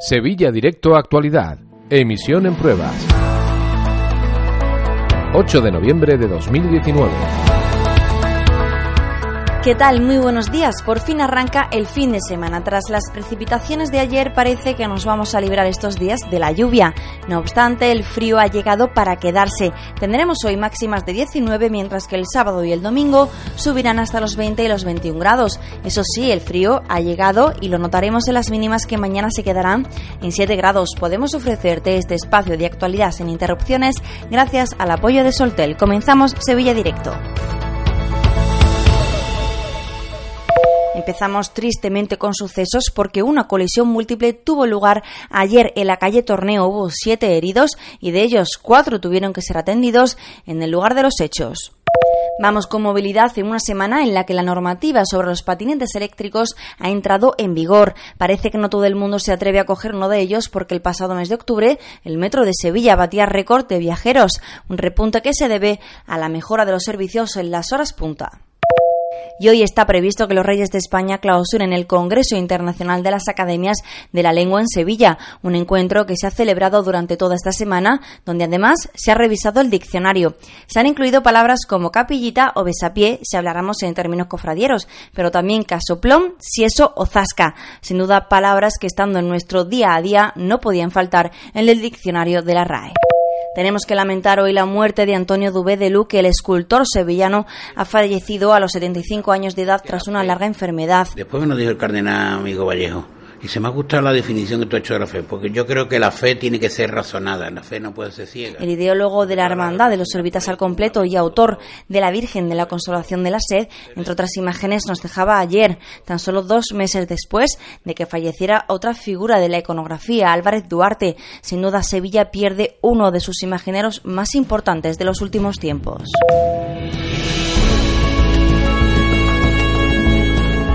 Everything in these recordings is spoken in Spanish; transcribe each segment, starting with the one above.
Sevilla Directo Actualidad. Emisión en pruebas. 8 de noviembre de 2019. ¿Qué tal? Muy buenos días. Por fin arranca el fin de semana. Tras las precipitaciones de ayer parece que nos vamos a librar estos días de la lluvia. No obstante, el frío ha llegado para quedarse. Tendremos hoy máximas de 19 mientras que el sábado y el domingo subirán hasta los 20 y los 21 grados. Eso sí, el frío ha llegado y lo notaremos en las mínimas que mañana se quedarán en 7 grados. Podemos ofrecerte este espacio de actualidad sin interrupciones gracias al apoyo de Soltel. Comenzamos Sevilla Directo. Empezamos tristemente con sucesos porque una colisión múltiple tuvo lugar ayer en la calle Torneo. Hubo siete heridos y de ellos cuatro tuvieron que ser atendidos en el lugar de los hechos. Vamos con movilidad en una semana en la que la normativa sobre los patinetes eléctricos ha entrado en vigor. Parece que no todo el mundo se atreve a coger uno de ellos porque el pasado mes de octubre el metro de Sevilla batía récord de viajeros, un repunte que se debe a la mejora de los servicios en las horas punta y hoy está previsto que los Reyes de España clausuren el Congreso Internacional de las Academias de la Lengua en Sevilla, un encuentro que se ha celebrado durante toda esta semana, donde además se ha revisado el diccionario. Se han incluido palabras como capillita o besapié, si habláramos en términos cofradieros, pero también casoplón, sieso o zasca. Sin duda, palabras que estando en nuestro día a día no podían faltar en el diccionario de la RAE. Tenemos que lamentar hoy la muerte de Antonio Dubé de Luque, el escultor sevillano, ha fallecido a los 75 años de edad tras una larga enfermedad. Después me lo dijo el cardenal amigo Vallejo y se me ha gustado la definición que tú has hecho de la fe, porque yo creo que la fe tiene que ser razonada, la fe no puede ser ciega. El ideólogo de la Hermandad de los Orbitas al Completo y autor de la Virgen de la Consolación de la Sed, entre otras imágenes, nos dejaba ayer, tan solo dos meses después de que falleciera otra figura de la iconografía, Álvarez Duarte. Sin duda, Sevilla pierde uno de sus imagineros más importantes de los últimos tiempos.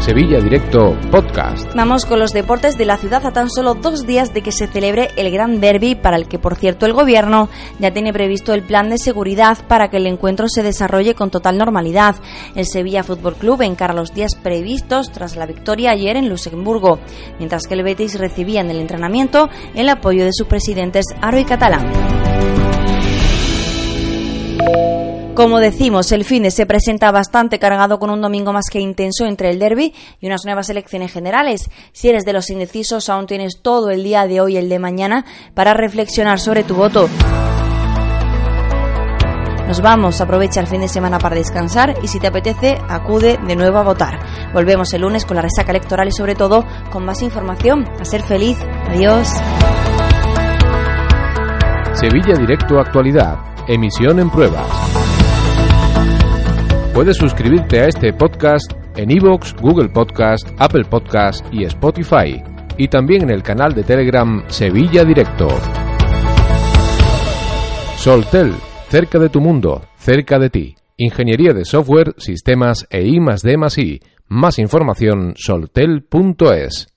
Sevilla Directo Podcast. Vamos con los deportes de la ciudad a tan solo dos días de que se celebre el Gran Derby, para el que, por cierto, el Gobierno ya tiene previsto el plan de seguridad para que el encuentro se desarrolle con total normalidad. El Sevilla Fútbol Club encara los días previstos tras la victoria ayer en Luxemburgo, mientras que el Betis recibía en el entrenamiento el apoyo de sus presidentes Aro y Catalán. Como decimos, el fin de se presenta bastante cargado con un domingo más que intenso entre el derby y unas nuevas elecciones generales. Si eres de los indecisos, aún tienes todo el día de hoy y el de mañana para reflexionar sobre tu voto. Nos vamos, aprovecha el fin de semana para descansar y si te apetece, acude de nuevo a votar. Volvemos el lunes con la resaca electoral y sobre todo con más información. A ser feliz. Adiós. Sevilla Directo Actualidad. Emisión en pruebas. Puedes suscribirte a este podcast en iVoox, Google Podcast, Apple Podcast y Spotify, y también en el canal de Telegram Sevilla Directo. Soltel, cerca de tu mundo, cerca de ti. Ingeniería de software, sistemas e I más D más información soltel.es.